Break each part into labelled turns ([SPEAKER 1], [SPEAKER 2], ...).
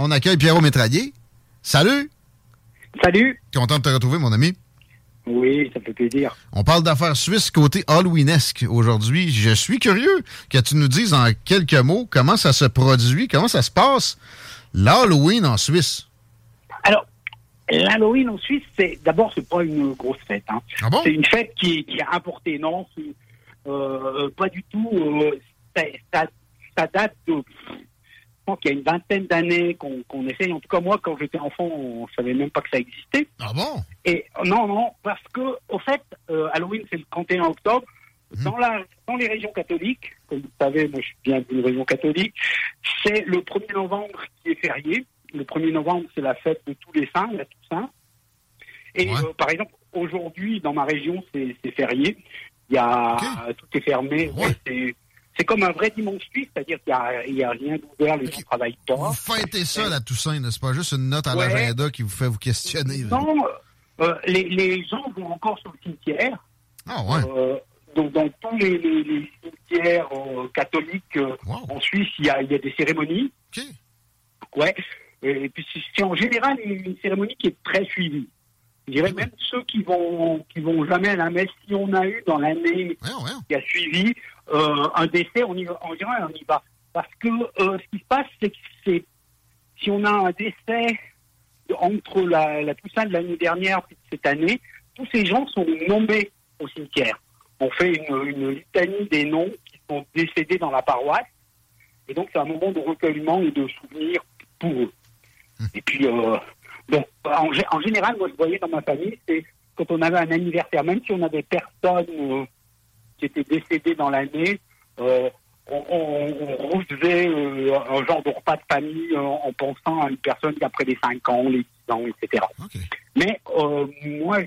[SPEAKER 1] On accueille Pierrot Métraillé. Salut!
[SPEAKER 2] Salut!
[SPEAKER 1] Content de te retrouver, mon ami.
[SPEAKER 2] Oui, ça fait plaisir.
[SPEAKER 1] On parle d'affaires suisses côté Halloweenesque aujourd'hui. Je suis curieux que tu nous dises en quelques mots comment ça se produit, comment ça se passe l'Halloween en Suisse.
[SPEAKER 2] Alors, l'Halloween en Suisse, c'est d'abord c'est pas une grosse fête. Hein.
[SPEAKER 1] Ah bon?
[SPEAKER 2] C'est une fête qui, qui est importée, non? Euh, Pas du tout. euh, ça, ça- ça date de. Pense qu'il y a une vingtaine d'années qu'on essaye. En tout cas, moi, quand j'étais enfant, on savait même pas que ça existait.
[SPEAKER 1] Ah bon?
[SPEAKER 2] Et non, non, parce que au fait, euh, Halloween c'est le 31 octobre. Dans, la, dans les régions catholiques, comme vous le savez, moi je viens d'une région catholique, c'est le 1er novembre qui est férié. Le 1er novembre, c'est la fête de tous les saints, la Toussaint. Et euh, par exemple, aujourd'hui, dans ma région, c'est férié. Il y a, Tout est fermé. Ouais, c'est comme un vrai dimanche suisse, c'est-à-dire qu'il n'y a, il y a rien d'ouvert, les gens ne travaillent pas.
[SPEAKER 1] Vous fêtez ça, la Toussaint, n'est-ce pas? Juste une note à
[SPEAKER 2] Ouais.
[SPEAKER 1] l'agenda qui vous fait vous questionner.
[SPEAKER 2] Non, euh, les, les gens vont encore sur le cimetière.
[SPEAKER 1] Ah ouais.
[SPEAKER 2] Euh, donc dans tous les, les- les cimetières euh, catholiques en Suisse, il y a, il y a des cérémonies. Ouais. Et puis c'est- c'est en général une, une cérémonie qui est très suivie. Je dirais même ceux qui vont qui vont jamais à la messe, si on a eu dans l'année qui a suivi euh, un décès, on y va, en général on y va. Parce que euh, ce qui se passe, c'est que c'est si on a un décès entre la, la Toussaint de l'année dernière et cette année, tous ces gens sont nommés au cimetière. On fait une, une litanie des noms qui sont décédés dans la paroisse. Et donc, c'est un moment de recueillement et de souvenir pour eux. Et puis, euh, donc, en, gé- en général, moi, je voyais dans ma famille, c'est quand on avait un anniversaire, même si on avait personne euh, qui était décédé dans l'année, euh, on, on, on recevait euh, un genre de repas de famille en pensant à une personne qui après les 5 ans, les 10 ans, etc. Mais moi,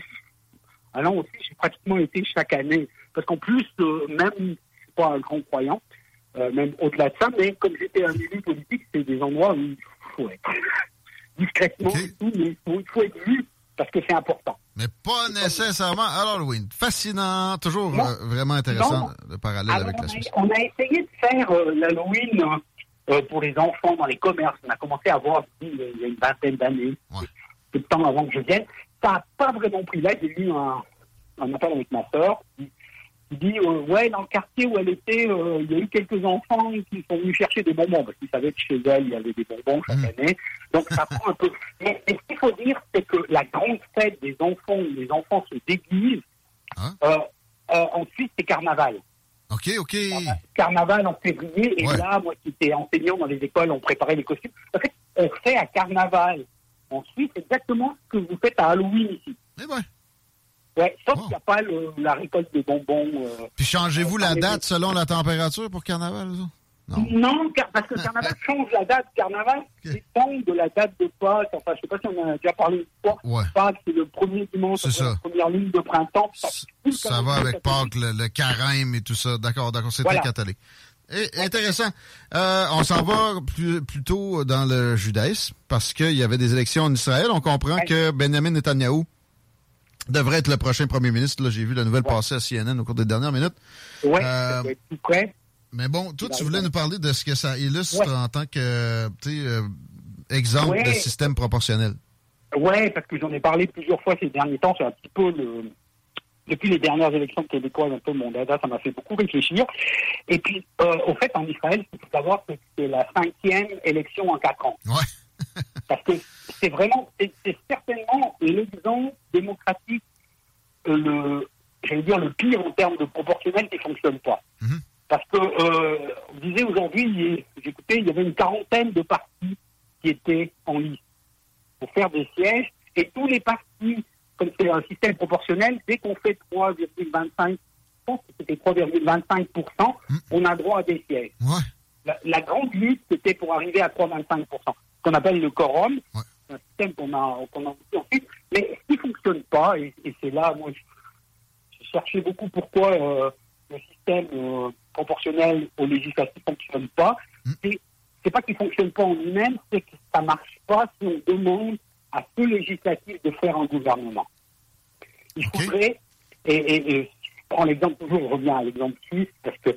[SPEAKER 2] allant aussi, j'ai pratiquement été chaque année. Parce qu'en plus, même, je suis pas un grand croyant, même au-delà de ça, mais comme j'étais un élu politique, c'est des endroits où il faut être discrètement, et tout, mais il faut, il faut être vu parce que c'est important.
[SPEAKER 1] Mais pas nécessairement à l'Halloween. Fascinant, toujours euh, vraiment intéressant
[SPEAKER 2] Non.
[SPEAKER 1] le parallèle
[SPEAKER 2] Alors,
[SPEAKER 1] avec la Suisse.
[SPEAKER 2] on a essayé de faire euh, l'Halloween euh, pour les enfants dans les commerces. On a commencé à voir il y a- il y a une vingtaine d'années, peu de temps avant que je vienne. Ça n'a pas vraiment pris. Là, j'ai eu un, un appel avec ma soeur qui, qui dit euh, Ouais, dans le quartier où elle était, euh, il y a eu quelques enfants qui sont venus chercher des bonbons parce qu'ils savaient que chez elle, il y avait des bonbons chaque année. Donc, ça prend un peu. Mais, mais ce qu'il faut dire, c'est que la grande fête des enfants où les enfants se déguisent, euh, ensuite, c'est carnaval.
[SPEAKER 1] OK, OK.
[SPEAKER 2] Carnaval en février, et là, moi qui étais enseignant dans les écoles, on préparait les costumes. En fait, on fait à carnaval. Ensuite, c'est exactement ce que vous faites à Halloween ici.
[SPEAKER 1] Eh ben.
[SPEAKER 2] Ouais, sauf qu'il n'y a pas la récolte de bonbons. Euh,
[SPEAKER 1] Puis changez-vous la date selon la température pour carnaval,
[SPEAKER 2] Non. non, parce que carnaval change la date. Carnaval dépend de la date de Pâques. Enfin, je ne sais pas si on a déjà parlé une fois. Ouais. Pâques, c'est le premier dimanche, c'est la première ligne de printemps.
[SPEAKER 1] Ça, va avec Pâques, le, carême et tout ça. D'accord, d'accord, c'est très catholique. Et, intéressant. Euh, on s'en va plus, plutôt dans le judaïsme parce qu'il y avait des élections en Israël. On comprend que Benjamin Netanyahu devrait être le prochain premier ministre. Là, j'ai vu la nouvelle passer à CNN au cours des dernières minutes.
[SPEAKER 2] Oui, euh, tout près.
[SPEAKER 1] Mais bon, toi, tu voulais nous parler de ce que ça illustre en tant que euh, exemple de système proportionnel.
[SPEAKER 2] Oui, parce que j'en ai parlé plusieurs fois ces derniers temps. C'est un petit peu le, depuis les dernières élections québécoises, un peu mon dada, ça m'a fait beaucoup réfléchir. Et puis, euh, au fait, en Israël, il faut savoir que c'est la cinquième élection en quatre ans.
[SPEAKER 1] Ouais.
[SPEAKER 2] Parce que c'est vraiment, c'est certainement l'exemple démocratique, j'allais dire, le pire en termes de proportionnel qui ne fonctionne pas. Mm-hmm. Parce que, euh, vous disiez aujourd'hui, j'écoutais, il y avait une quarantaine de partis qui étaient en liste pour faire des sièges, et tous les partis comme c'est un système proportionnel, dès qu'on fait 3,25, je pense que c'était 3,25%, hmm. on a droit à des sièges. La, grande lutte, c'était pour arriver à 3,25%, ce qu'on appelle le quorum, un système qu'on a, qu'on a ensuite, mais ce qui ne fonctionne pas, et, c'est là, moi, je, cherchais beaucoup pourquoi euh, le système euh, proportionnel au législatif ne fonctionne pas. Hmm. C'est pas qu'il ne fonctionne pas en lui-même, c'est que ça ne marche pas si on demande à ce législatif de faire un gouvernement. Il faudrait, et, et, je prends l'exemple toujours, je reviens à l'exemple suisse, parce que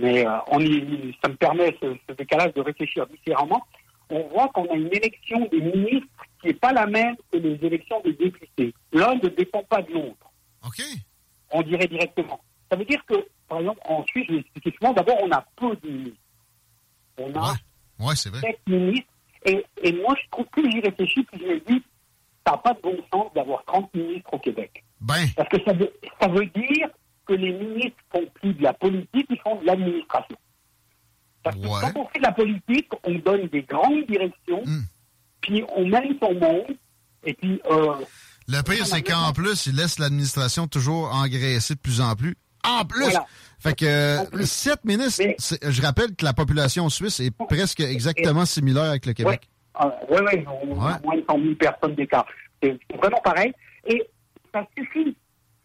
[SPEAKER 2] mais euh, on y, ça me permet ce, décalage de réfléchir différemment. On voit qu'on a une élection des ministres qui n'est pas la même que les élections des députés. L'un ne dépend pas de l'autre.
[SPEAKER 1] OK.
[SPEAKER 2] On dirait directement. Ça veut dire que, par exemple, en Suisse, je l'expliquais souvent, d'abord, on a peu de ministres. On a
[SPEAKER 1] ouais. c'est vrai.
[SPEAKER 2] ministres et, et moi, je trouve que j'y réfléchis, puis je me dis, ça n'a pas de bon sens d'avoir 30 ministres au Québec.
[SPEAKER 1] Ben.
[SPEAKER 2] Parce que ça veut, ça veut dire que les ministres font plus de la politique, ils font de l'administration. Parce que quand on fait de la politique, on donne des grandes directions, hmm. puis on mène son monde, et puis... Euh,
[SPEAKER 1] le pire, c'est qu'en plus, ils laissent l'administration toujours engraisser de plus en plus. En plus! Fait que sept ministres, je rappelle que la population suisse est presque exactement similaire avec le Québec.
[SPEAKER 2] Oui, oui, on a moins de 100 000 personnes d'écart. C'est vraiment pareil. Et ça suffit.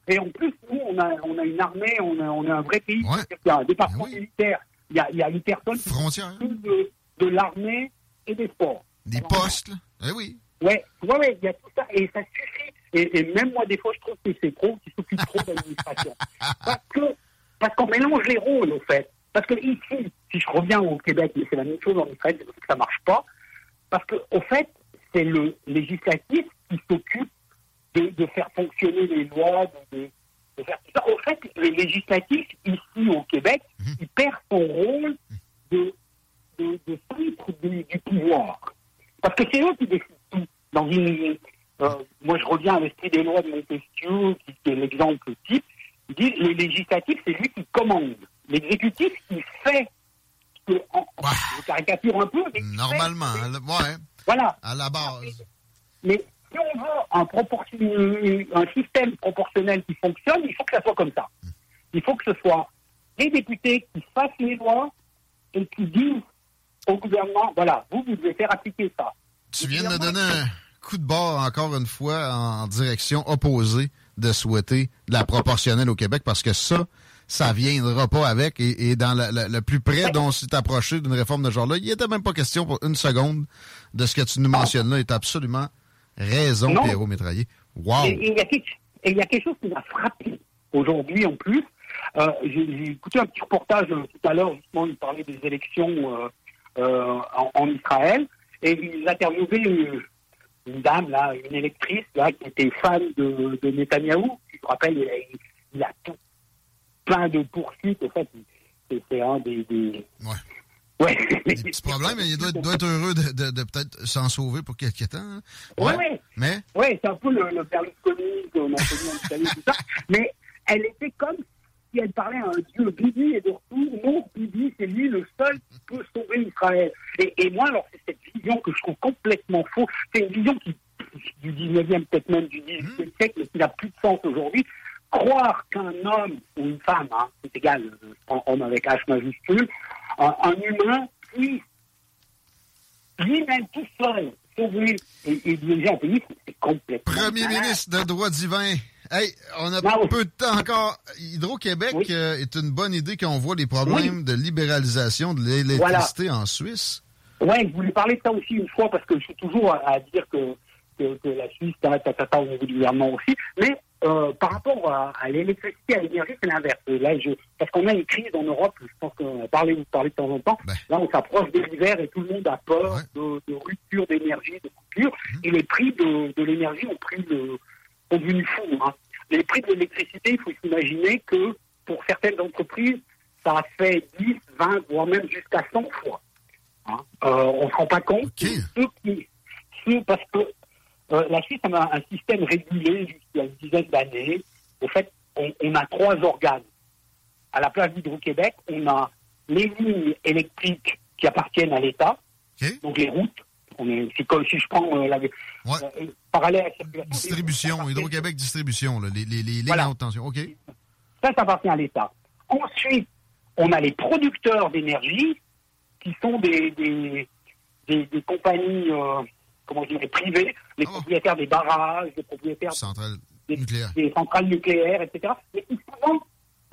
[SPEAKER 2] Et en plus, nous, on a, on a une armée, on a, on a un vrai pays. Il y a un département ben militaire. Il y, a, il y a une personne
[SPEAKER 1] Frontière.
[SPEAKER 2] De, de l'armée et des sports.
[SPEAKER 1] Des postes. Eh oui.
[SPEAKER 2] Oui, ouais, ouais, il y a tout ça. Et ça suffit. Et, et même moi, des fois, je trouve que c'est trop, qu'ils s'occupent trop de l'administration. parce que parce qu'on mélange les rôles, au fait. Parce que ici, si je reviens au Québec, mais c'est la même chose en Israël, ça marche pas. Parce que, au fait, c'est le législatif qui s'occupe de, de, faire fonctionner les lois, de, de, faire tout ça. Au fait, le législatif, ici au Québec, mhm. il perd son rôle de, de, de centre du, du, pouvoir. Parce que c'est eux qui décident tout. Dans une, euh, moi, je reviens à l'esprit des lois de Montesquieu, qui est l'exemple type dit le législatif, c'est lui qui commande. L'exécutif, il fait que, je caricature un peu, mais
[SPEAKER 1] Normalement, ouais.
[SPEAKER 2] Voilà.
[SPEAKER 1] À la base.
[SPEAKER 2] Mais si on veut un, un système proportionnel qui fonctionne, il faut que ça soit comme ça. Il faut que ce soit les députés qui fassent les lois et qui disent au gouvernement, voilà, vous, vous devez faire appliquer ça.
[SPEAKER 1] Tu viens de me donner un coup de bord encore une fois en direction opposée de souhaiter de la proportionnelle au Québec parce que ça, ça viendra pas avec. Et, dans le, plus près dont s'est approché d'une réforme de genre-là, il était même pas question pour une seconde de ce que tu nous mentionnes là. est absolument raison, Pierrot Métraillé. Wow!
[SPEAKER 2] Et il y, a quelque chose qui m'a frappé aujourd'hui en plus. Euh, j'ai écouté un petit reportage euh, tout à l'heure, justement, il parlait des élections euh, en, Israël, et ils interviewaient une dame, là, une électrice, là, qui était fan de, de Netanyahou. Je me rappelle, il, a tout, plein de poursuites. En fait, c'est un des, des...
[SPEAKER 1] Ouais. Ouais. Des petits problèmes, mais il doit, doit être heureux de, de, de peut-être s'en sauver pour quelques temps. Hein.
[SPEAKER 2] Ouais. Oui,
[SPEAKER 1] mais...
[SPEAKER 2] ouais, c'est un peu le, le Berlusconi qu'on a connu en Italie, tout ça. Mais elle était comme si elle parlait à un Dieu. Bibi est de retour. Non, Bibi, c'est lui le seul qui peut sauver Israël. Et, et moi, alors, c'est vision que je trouve complètement fausse. C'est une vision qui, du 19e, peut-être même du 18e siècle, mais qui n'a plus de sens aujourd'hui. Croire qu'un homme ou une femme, hein, c'est égal, je prends homme avec H majuscule, un, un humain puisse lui-même tout seul sauver et, et diriger un pays, c'est complètement.
[SPEAKER 1] Premier
[SPEAKER 2] malade.
[SPEAKER 1] ministre de droit divin. Hey, on a peu de temps encore. Hydro-Québec
[SPEAKER 2] Oui.
[SPEAKER 1] euh, est une bonne idée quand on voit les problèmes de libéralisation de l'électricité en Suisse.
[SPEAKER 2] Ouais, je voulais parler de ça aussi une fois parce que je suis toujours à, à dire que, que, que la Suisse, ta, ta, ta, ta, au niveau du gouvernement aussi. Mais euh, par rapport à, à l'électricité, à l'énergie, c'est l'inverse. Là, je, parce qu'on a une crise en Europe, je pense qu'on a parlé, vous parlez de temps en temps.
[SPEAKER 1] Ben.
[SPEAKER 2] Là, on s'approche de l'hiver et tout le monde a peur
[SPEAKER 1] Ouais.
[SPEAKER 2] de, de rupture d'énergie, de coupure. Et les prix de, de l'énergie ont pris le, sont devenus fous. Hein. Les prix de l'électricité, il faut s'imaginer que pour certaines entreprises, ça a fait 10, 20, voire même jusqu'à 100 fois. Hein. Euh, on ne se rend pas compte.
[SPEAKER 1] Ok.
[SPEAKER 2] Ceux qui, ceux- parce que euh, la Suisse a un système régulé jusqu'à une dizaine d'années. Au fait, on, on a trois organes. À la place d'Hydro-Québec, on a les lignes électriques qui appartiennent à l'État, donc les routes. On est, c'est comme si je prends euh, la,
[SPEAKER 1] Ouais.
[SPEAKER 2] euh, parallèle à la circulation.
[SPEAKER 1] Distribution, Hydro-Québec Distribution, là, les, les, les lignes
[SPEAKER 2] Voilà.
[SPEAKER 1] à haute tension. OK?
[SPEAKER 2] Ça, ça appartient à l'État. Ensuite, on a les producteurs d'énergie, qui sont des, des, des, des compagnies, euh, comment je dirais, privées, les
[SPEAKER 1] Ah.
[SPEAKER 2] propriétaires des barrages, les propriétaires
[SPEAKER 1] Centrale
[SPEAKER 2] des,
[SPEAKER 1] nucléaire.
[SPEAKER 2] des centrales nucléaires, etc. Mais souvent,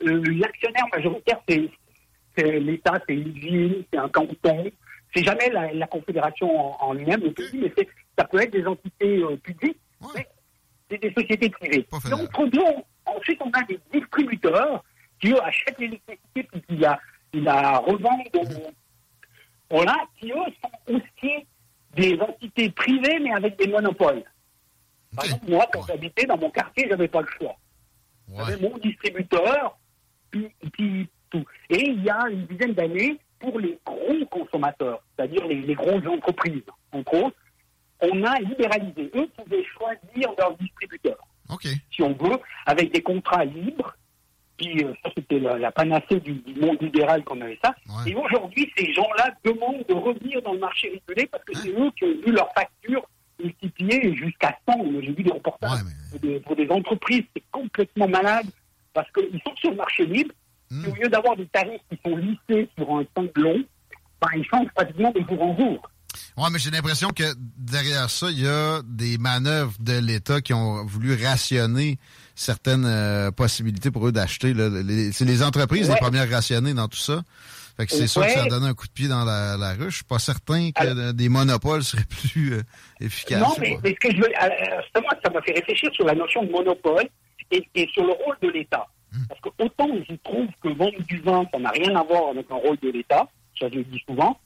[SPEAKER 2] euh, l'actionnaire majoritaire, c'est l'État, c'est une ville, c'est un canton. C'est jamais la, la confédération en, en pays, mais ça peut être des entités euh, publiques,
[SPEAKER 1] Ouais.
[SPEAKER 2] mais c'est des sociétés privées. Donc, ensuite, on a des distributeurs qui, eux, achètent l'électricité puis qui la, la revendent. au- On a qui, eux, sont aussi des entités privées, mais avec des monopoles. Par
[SPEAKER 1] OK.
[SPEAKER 2] exemple, moi, quand
[SPEAKER 1] Ouais.
[SPEAKER 2] j'habitais dans mon quartier, j'avais pas le choix. J'avais
[SPEAKER 1] Ouais.
[SPEAKER 2] mon distributeur, puis, puis tout. Et il y a une dizaine d'années, pour les gros consommateurs, c'est-à-dire les, les grosses entreprises, entre autres, on a libéralisé. Eux pouvaient choisir leur distributeur, si on veut, avec des contrats libres. Puis euh, ça, c'était la, la panacée du, du monde libéral qu'on avait ça.
[SPEAKER 1] Ouais.
[SPEAKER 2] Et aujourd'hui, ces gens-là demandent de revenir dans le marché régulé parce que c'est eux qui ont vu leur facture multiplier jusqu'à 100. Moi, J'ai vu des reportages
[SPEAKER 1] Ouais, mais-
[SPEAKER 2] pour, des, pour des entreprises. C'est complètement malade parce qu'ils sont sur le marché libre.
[SPEAKER 1] Hmm.
[SPEAKER 2] Et au lieu d'avoir des tarifs qui sont lissés sur un temps long, ben, ils changent pratiquement de jour en jour.
[SPEAKER 1] Ouais, mais j'ai l'impression que derrière ça, il y a des manœuvres de l'État qui ont voulu rationner certaines euh, possibilités pour eux d'acheter. C'est les entreprises les premières rationnées dans tout ça. Fait que c'est
[SPEAKER 2] Ouais.
[SPEAKER 1] sûr que ça a donné un coup de pied dans la, la ruche. Je suis pas certain que
[SPEAKER 2] Alors-
[SPEAKER 1] des monopoles seraient plus euh, efficaces.
[SPEAKER 2] Non, mais, ce que je veux, euh, justement, ça m'a fait réfléchir sur la notion de monopole et, et sur le rôle de l'État.
[SPEAKER 1] Hmm.
[SPEAKER 2] Parce que autant je trouve que vendre du vin, ça n'a rien à voir avec un rôle de l'État, ça je le dis souvent,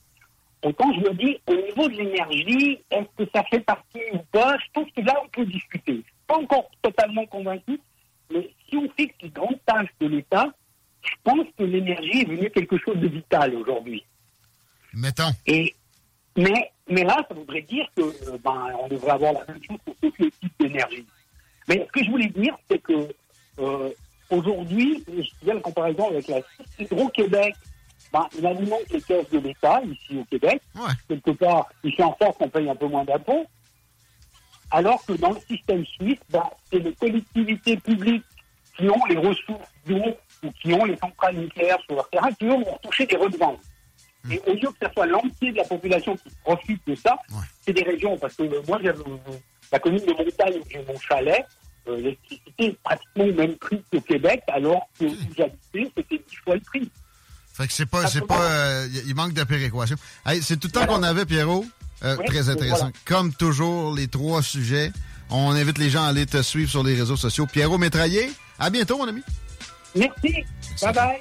[SPEAKER 2] autant je me dis, au niveau de l'énergie, est-ce que ça fait partie ou pas? Je pense que là, on peut discuter. Je suis pas encore totalement convaincu, mais si on fixe les grandes tâches de l'État, je pense que l'énergie est devenue quelque chose de vital aujourd'hui.
[SPEAKER 1] Mettons.
[SPEAKER 2] Et, mais, mais là, ça voudrait dire que euh, ben, on devrait avoir la même chose pour tous les types d'énergie. Mais ce que je voulais dire, c'est que euh, aujourd'hui, je fais la comparaison avec la Hydro-Québec, ben, il alimente les caisses de l'État ici au Québec.
[SPEAKER 1] Ouais.
[SPEAKER 2] Quelque part, il fait en sorte qu'on paye un peu moins d'impôts. Alors que dans le système suisse, ben, c'est les collectivités publiques qui ont les ressources d'eau ou qui ont les centrales nucléaires sur leur terrain qui eux, vont toucher des redevances. Et au lieu que ce soit l'entier de la population qui profite de ça,
[SPEAKER 1] Ouais.
[SPEAKER 2] c'est des régions. Parce que euh, moi, j'avais euh, la commune de montagne j'ai mon chalet, euh, l'électricité est pratiquement au même prix qu'au Québec, alors que où j'habitais, c'était dix fois le prix.
[SPEAKER 1] Fait que c'est pas, c'est pas, euh, il manque de péréquation. Hey, c'est tout le temps
[SPEAKER 2] Voilà.
[SPEAKER 1] qu'on avait, Pierrot. Euh,
[SPEAKER 2] Oui,
[SPEAKER 1] très intéressant.
[SPEAKER 2] voilà.
[SPEAKER 1] Comme toujours, les trois sujets. On invite les gens à aller te suivre sur les réseaux sociaux. Pierrot Métraillé. À bientôt, mon ami.
[SPEAKER 2] Merci. Bye bye.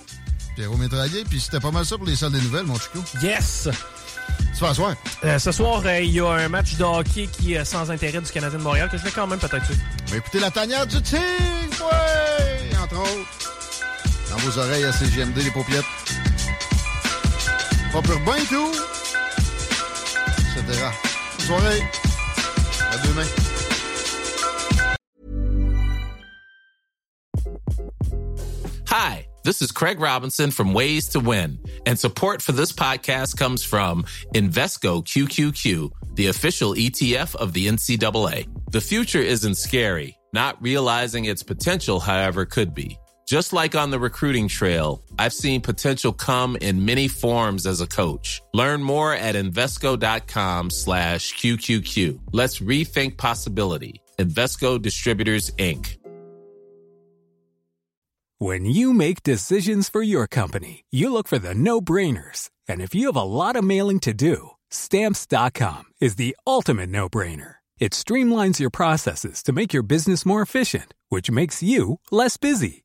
[SPEAKER 1] Pierrot Métraillé. Puis c'était pas mal ça pour les salles des nouvelles, mon chico.
[SPEAKER 3] Yes!
[SPEAKER 1] Vas asseoir.
[SPEAKER 3] Euh, ce soir, euh, il y a un match de hockey qui est sans intérêt du Canadien de Montréal que je vais quand même peut-être suivre.
[SPEAKER 1] On va écouter la tanière du tigre, ouais! Entre autres. Dans vos oreilles à CGMD, les paupiètes. Pour bain et tout. Etc. Bonne soirée. À demain.
[SPEAKER 4] Hi, This is Craig Robinson from Ways to Win, and support for this podcast comes from Invesco QQQ, the official ETF of the NCAA. The future isn't scary. Not realizing its potential, however, could be. Just like on the recruiting trail, I've seen potential come in many forms as a coach. Learn more at Invesco.com slash QQQ. Let's rethink possibility. Invesco Distributors, Inc.
[SPEAKER 5] When you make decisions for your company, you look for the no-brainers. And if you have a lot of mailing to do, Stamps.com is the ultimate no-brainer. It streamlines your processes to make your business more efficient, which makes you less busy.